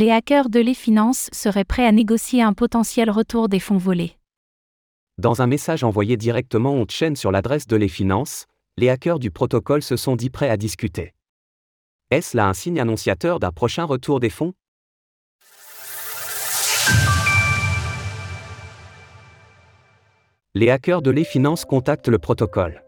Les hackers de les finances seraient prêts à négocier un potentiel retour des fonds volés. Dans un message envoyé directement on chaîne sur l'adresse de les finances, les hackers du protocole se sont dit prêts à discuter. Est-ce là un signe annonciateur d'un prochain retour des fonds? Les hackers de les finances contactent le protocole.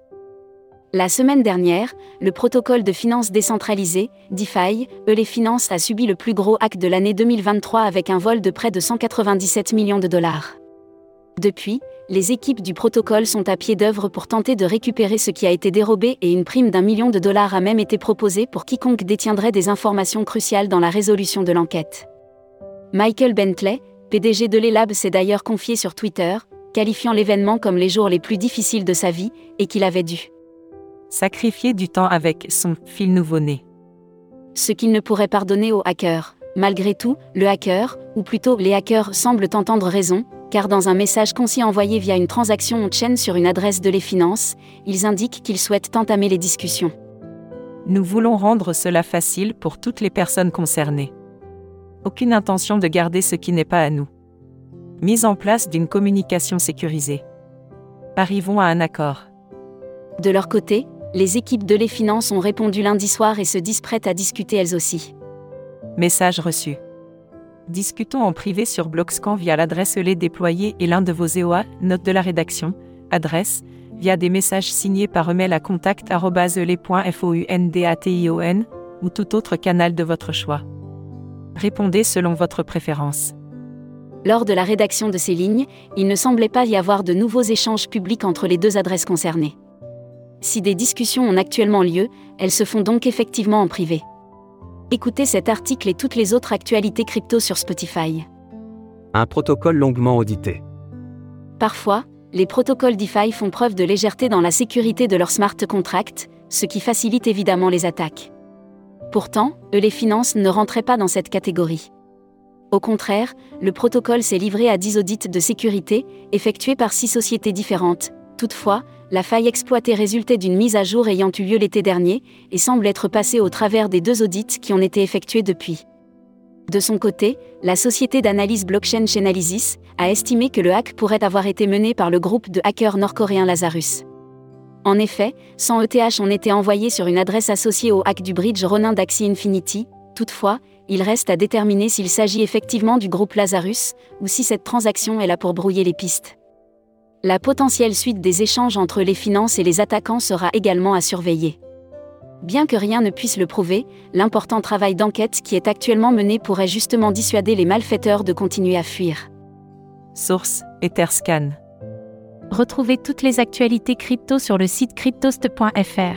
La semaine dernière, le protocole de finances décentralisée, DeFi, les finances a subi le plus gros hack de l'année 2023 avec un vol de près de 197 millions de dollars. Depuis, les équipes du protocole sont à pied d'œuvre pour tenter de récupérer ce qui a été dérobé et une prime d'un million de dollars a même été proposée pour quiconque détiendrait des informations cruciales dans la résolution de l'enquête. Michael Bentley, PDG de l'Elab, s'est d'ailleurs confié sur Twitter, qualifiant l'événement comme les jours les plus difficiles de sa vie, et qu'il avait dû sacrifier du temps avec son fil nouveau-né. Ce qu'il ne pourrait pardonner aux hackers. Malgré tout, le hacker, ou plutôt les hackers semblent entendre raison, car dans un message concis envoyé via une transaction on-chain sur une adresse de les finances, ils indiquent qu'ils souhaitent entamer les discussions. Nous voulons rendre cela facile pour toutes les personnes concernées. Aucune intention de garder ce qui n'est pas à nous. Mise en place d'une communication sécurisée. Arrivons à un accord. De leur côté, les équipes de les finances ont répondu lundi soir et se disent prêtes à discuter elles aussi. Message reçu. Discutons en privé sur Blockscan via l'adresse ELE déployée et l'un de vos EOA, note de la rédaction, adresse, via des messages signés par email à contact.ele.fondation ou tout autre canal de votre choix. Répondez selon votre préférence. Lors de la rédaction de ces lignes, il ne semblait pas y avoir de nouveaux échanges publics entre les deux adresses concernées. Si des discussions ont actuellement lieu, elles se font donc effectivement en privé. Écoutez cet article et toutes les autres actualités crypto sur Spotify. Un protocole longuement audité. Parfois, les protocoles DeFi font preuve de légèreté dans la sécurité de leurs smart contracts, ce qui facilite évidemment les attaques. Pourtant, eux les finances ne rentraient pas dans cette catégorie. Au contraire, le protocole s'est livré à 10 audits de sécurité, effectués par 6 sociétés différentes. Toutefois, la faille exploitée résultait d'une mise à jour ayant eu lieu l'été dernier, et semble être passée au travers des deux audits qui ont été effectués depuis. De son côté, la société d'analyse blockchain Chainalysis a estimé que le hack pourrait avoir été mené par le groupe de hackers nord-coréen Lazarus. En effet, 100 ETH ont été envoyés sur une adresse associée au hack du bridge Ronin d'Axie Infinity, toutefois, il reste à déterminer s'il s'agit effectivement du groupe Lazarus, ou si cette transaction est là pour brouiller les pistes. La potentielle suite des échanges entre les finances et les attaquants sera également à surveiller. Bien que rien ne puisse le prouver, l'important travail d'enquête qui est actuellement mené pourrait justement dissuader les malfaiteurs de continuer à fuir. Source Etherscan. Retrouvez toutes les actualités crypto sur le site cryptost.fr.